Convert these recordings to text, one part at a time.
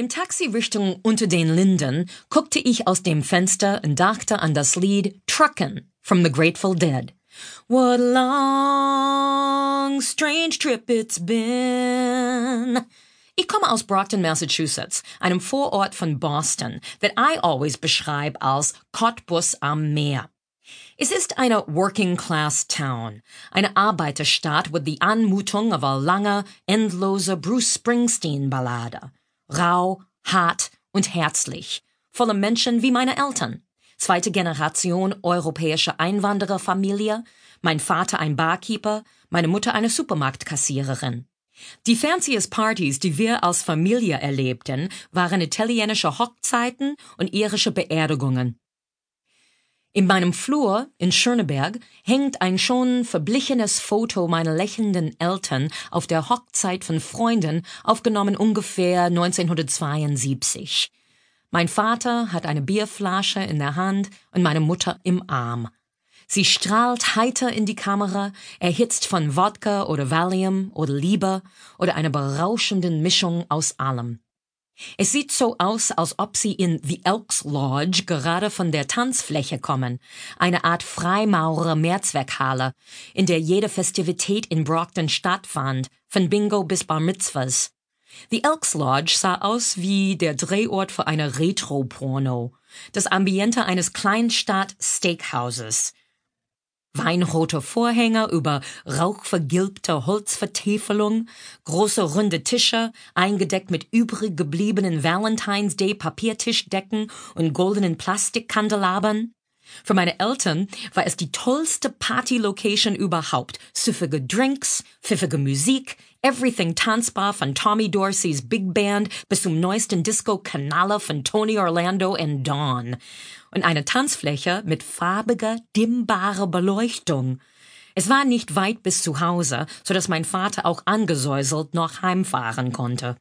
Im Taxi Richtung Unter den Linden guckte ich aus dem Fenster und dachte an das Lied Truckin' from the Grateful Dead. What a long, strange trip it's been. Ich komme aus Brockton, Massachusetts, einem Vorort von Boston, that I always beschreibe als Cottbus am Meer. Es ist eine Working-Class-Town, eine Arbeiterstadt mit die Anmutung einer lange, endlose Bruce Springsteen-Ballade rau, hart und herzlich, voller Menschen wie meine Eltern. Zweite Generation europäische Einwandererfamilie, mein Vater ein Barkeeper, meine Mutter eine Supermarktkassiererin. Die fanciest Partys, die wir als Familie erlebten, waren italienische Hochzeiten und irische Beerdigungen. In meinem Flur in Schöneberg hängt ein schon verblichenes Foto meiner lächelnden Eltern auf der Hochzeit von Freunden, aufgenommen ungefähr 1972. Mein Vater hat eine Bierflasche in der Hand und meine Mutter im Arm. Sie strahlt heiter in die Kamera, erhitzt von Wodka oder Valium oder Liebe oder einer berauschenden Mischung aus allem. Es sieht so aus, als ob sie in The Elks Lodge gerade von der Tanzfläche kommen, eine Art Freimaurer Mehrzweckhalle, in der jede Festivität in Brockton stattfand, von Bingo bis Bar Mitzvahs. The Elks Lodge sah aus wie der Drehort für eine Retro-Porno, das Ambiente eines Kleinstadt-Steakhouses. Weinrote Vorhänge über rauchvergilbter Holzvertäfelung, große runde Tische, eingedeckt mit übrig gebliebenen Valentine's Day Papiertischdecken und goldenen Plastikkandelabern. Für meine Eltern war es die tollste Party-Location überhaupt. Süffige Drinks, pfiffige Musik, everything tanzbar von Tommy Dorseys Big Band bis zum neuesten Disco-Kanale von Tony Orlando and Dawn und eine Tanzfläche mit farbiger, dimmbarer Beleuchtung. Es war nicht weit bis zu Hause, so dass mein Vater auch angesäuselt noch heimfahren konnte.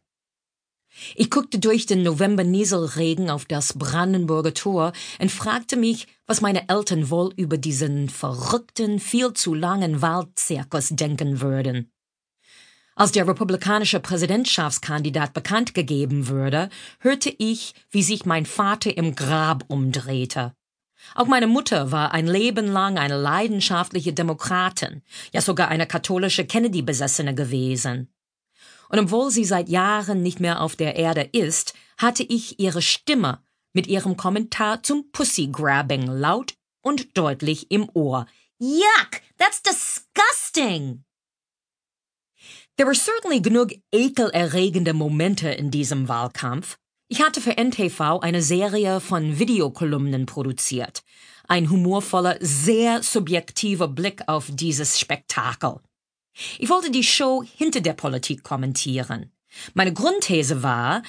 Ich guckte durch den November-Nieselregen auf das Brandenburger Tor und fragte mich, was meine Eltern wohl über diesen verrückten, viel zu langen Waldzirkus denken würden. Als der republikanische Präsidentschaftskandidat bekannt gegeben würde, hörte ich, wie sich mein Vater im Grab umdrehte. Auch meine Mutter war ein Leben lang eine leidenschaftliche Demokratin, ja sogar eine katholische Kennedy-Besessene gewesen. Und obwohl sie seit Jahren nicht mehr auf der Erde ist, hatte ich ihre Stimme mit ihrem Kommentar zum Pussy-Grabbing laut und deutlich im Ohr. Yuck! That's disgusting! There were certainly genug ekelerregende Momente in diesem Wahlkampf. Ich hatte für NTV eine Serie von Videokolumnen produziert. Ein humorvoller, sehr subjektiver Blick auf dieses Spektakel. Ich wollte die Show hinter der Politik kommentieren. Meine Grundthese war,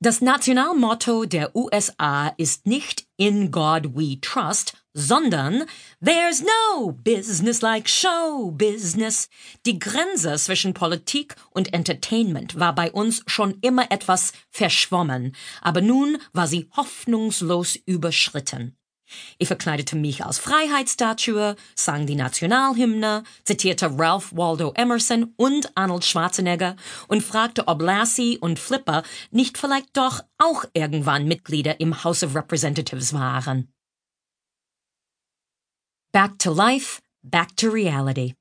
das Nationalmotto der USA ist nicht In God We Trust, sondern There's no business like show business. Die Grenze zwischen Politik und Entertainment war bei uns schon immer etwas verschwommen, aber nun war sie hoffnungslos überschritten. Ich verkleidete mich als Freiheitsstatue, sang die Nationalhymne, zitierte Ralph Waldo Emerson und Arnold Schwarzenegger und fragte, ob Lassie und Flipper nicht vielleicht doch auch irgendwann Mitglieder im House of Representatives waren. Back to life, back to reality.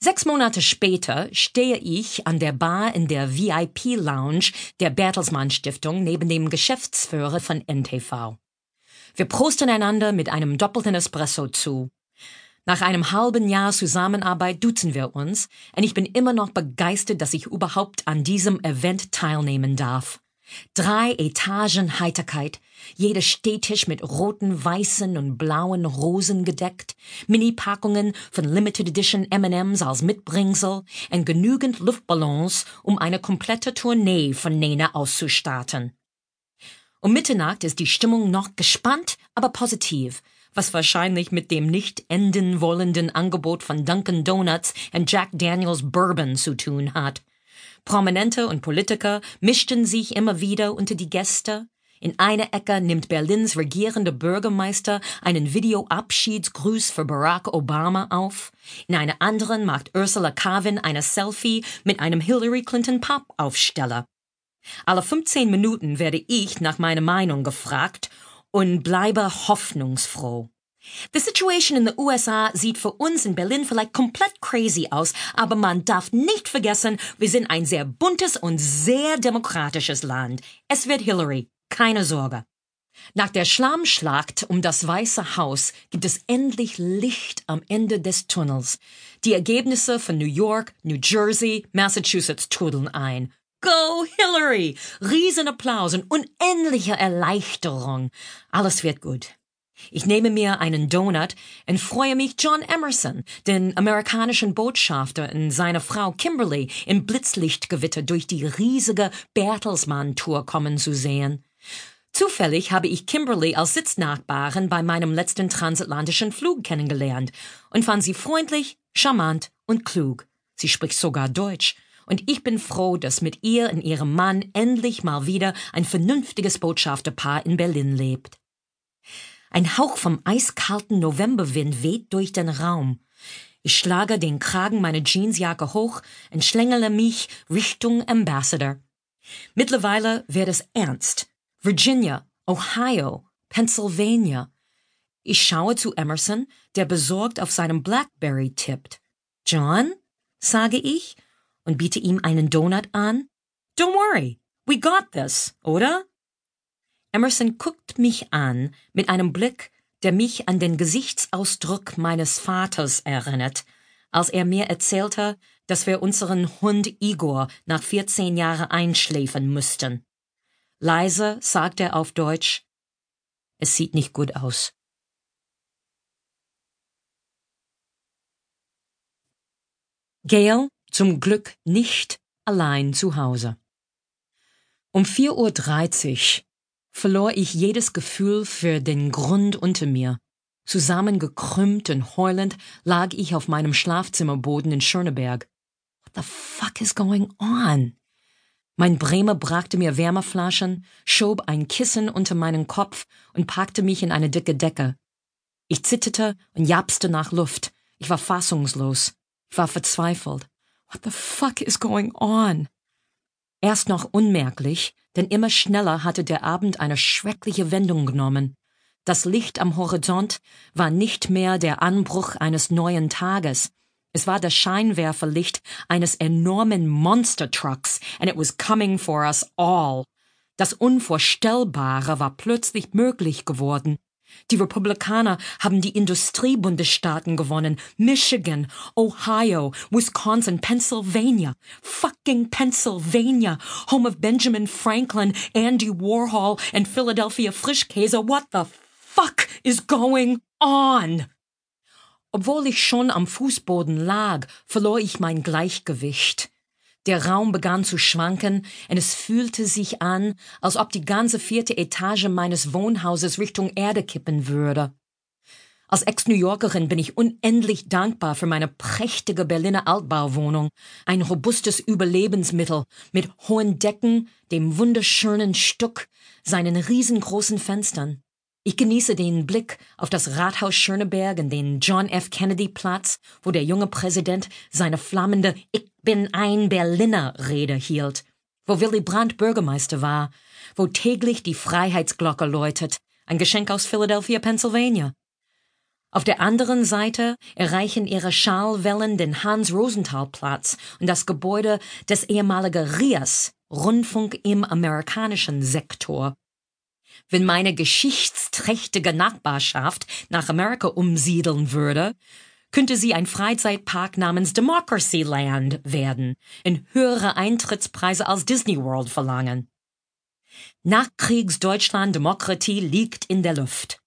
Sechs Monate später stehe ich an der Bar in der VIP-Lounge der Bertelsmann Stiftung neben dem Geschäftsführer von NTV. Wir prosten einander mit einem doppelten Espresso zu. Nach einem halben Jahr Zusammenarbeit duzen wir uns, und ich bin immer noch begeistert, dass ich überhaupt an diesem Event teilnehmen darf. Drei Etagen Heiterkeit, jeder Stehtisch mit roten, weißen und blauen Rosen gedeckt, Mini-Packungen von Limited Edition M&M's als Mitbringsel und genügend Luftballons, um eine komplette Tournee von Nena auszustatten. Um Mitternacht ist die Stimmung noch gespannt, aber positiv, was wahrscheinlich mit dem nicht enden wollenden Angebot von Dunkin' Donuts und Jack Daniels Bourbon zu tun hat. Prominente und Politiker mischten sich immer wieder unter die Gäste. In einer Ecke nimmt Berlins regierende Bürgermeister einen Videoabschiedsgruß für Barack Obama auf. In einer anderen macht Ursula Carvin eine Selfie mit einem Hillary Clinton Pop-Aufsteller. Alle 15 Minuten werde ich nach meiner Meinung gefragt und bleibe hoffnungsfroh. The situation in the USA sieht für uns in Berlin vielleicht komplett crazy aus, aber man darf nicht vergessen, wir sind ein sehr buntes und sehr demokratisches Land. Es wird Hillary, keine Sorge. Nach der Schlammschlacht um das Weiße Haus gibt es endlich Licht am Ende des Tunnels. Die Ergebnisse von New York, New Jersey, Massachusetts trudeln ein. Go Hillary! Riesenapplaus und unendliche Erleichterung. Alles wird gut. Ich nehme mir einen Donut und freue mich, John Emerson, den amerikanischen Botschafter und seine Frau Kimberly im Blitzlichtgewitter durch die riesige Bertelsmann-Tour kommen zu sehen. Zufällig habe ich Kimberly als Sitznachbarin bei meinem letzten transatlantischen Flug kennengelernt und fand sie freundlich, charmant und klug. Sie spricht sogar Deutsch. Und ich bin froh, dass mit ihr und ihrem Mann endlich mal wieder ein vernünftiges Botschafterpaar in Berlin lebt. Ein Hauch vom eiskalten Novemberwind weht durch den Raum. Ich schlage den Kragen meiner Jeansjacke hoch und schlängele mich Richtung Ambassador. Mittlerweile wird es ernst. Virginia, Ohio, Pennsylvania. Ich schaue zu Emerson, der besorgt auf seinem Blackberry tippt. John, sage ich und biete ihm einen Donut an. Don't worry, we got this, oder? Emerson guckt mich an mit einem Blick, der mich an den Gesichtsausdruck meines Vaters erinnert, als er mir erzählte, dass wir unseren Hund Igor nach 14 Jahren einschläfen müssten. Leise sagt er auf Deutsch, es sieht nicht gut aus. Gail zum Glück nicht allein zu Hause. Um 4.30 Uhr verlor ich jedes Gefühl für den Grund unter mir. Zusammengekrümmt und heulend lag ich auf meinem Schlafzimmerboden in Schöneberg. What the fuck is going on? Mein Bremer brachte mir Wärmeflaschen, schob ein Kissen unter meinen Kopf und packte mich in eine dicke Decke. Ich zitterte und japste nach Luft. Ich war fassungslos. Ich war verzweifelt. What the fuck is going on? Erst noch unmerklich, denn immer schneller hatte der Abend eine schreckliche Wendung genommen. Das Licht am Horizont war nicht mehr der Anbruch eines neuen Tages, es war das Scheinwerferlicht eines enormen Monster-Trucks and it was coming for us all. Das Unvorstellbare war plötzlich möglich geworden. Die Republikaner haben die Industriebundesstaaten gewonnen. Michigan, Ohio, Wisconsin, Pennsylvania. Fucking Pennsylvania. Home of Benjamin Franklin, Andy Warhol and Philadelphia Frischkäse. What the fuck is going on? Obwohl ich schon am Fußboden lag, verlor ich mein Gleichgewicht. Der Raum begann zu schwanken, und es fühlte sich an, als ob die ganze vierte Etage meines Wohnhauses Richtung Erde kippen würde. Als Ex-New Yorkerin bin ich unendlich dankbar für meine prächtige Berliner Altbauwohnung, ein robustes Überlebensmittel mit hohen Decken, dem wunderschönen Stuck, seinen riesengroßen Fenstern. Ich genieße den Blick auf das Rathaus Schöneberg und den John F. Kennedy Platz, wo der junge Präsident seine flammende Ich bin ein Berliner Rede hielt, wo Willy Brandt Bürgermeister war, wo täglich die Freiheitsglocke läutet, ein Geschenk aus Philadelphia, Pennsylvania. Auf der anderen Seite erreichen ihre Schallwellen den Hans-Rosenthal-Platz und das Gebäude des ehemaligen RIAS, Rundfunk im amerikanischen Sektor. Wenn meine geschichtsträchtige Nachbarschaft nach Amerika umsiedeln würde, könnte sie ein Freizeitpark namens Democracy Land werden, in höhere Eintrittspreise als Disney World verlangen. Nachkriegsdeutschland Demokratie liegt in der Luft.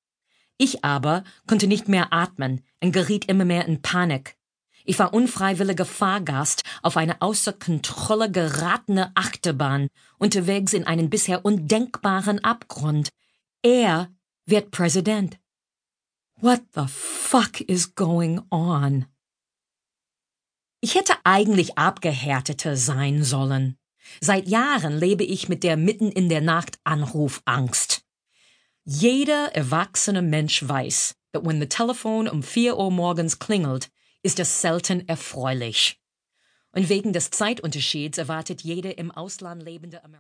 Ich aber konnte nicht mehr atmen und geriet immer mehr in Panik. Ich war unfreiwilliger Fahrgast auf eine außer Kontrolle geratene Achterbahn, unterwegs in einen bisher undenkbaren Abgrund. Er wird Präsident. What the fuck is going on? Ich hätte eigentlich abgehärteter sein sollen. Seit Jahren lebe ich mit der mitten in der Nacht Anrufangst. Jeder erwachsene Mensch weiß, that when the telephone um vier Uhr morgens klingelt, ist es selten erfreulich. Und wegen des Zeitunterschieds erwartet jede im Ausland lebende Amerikaner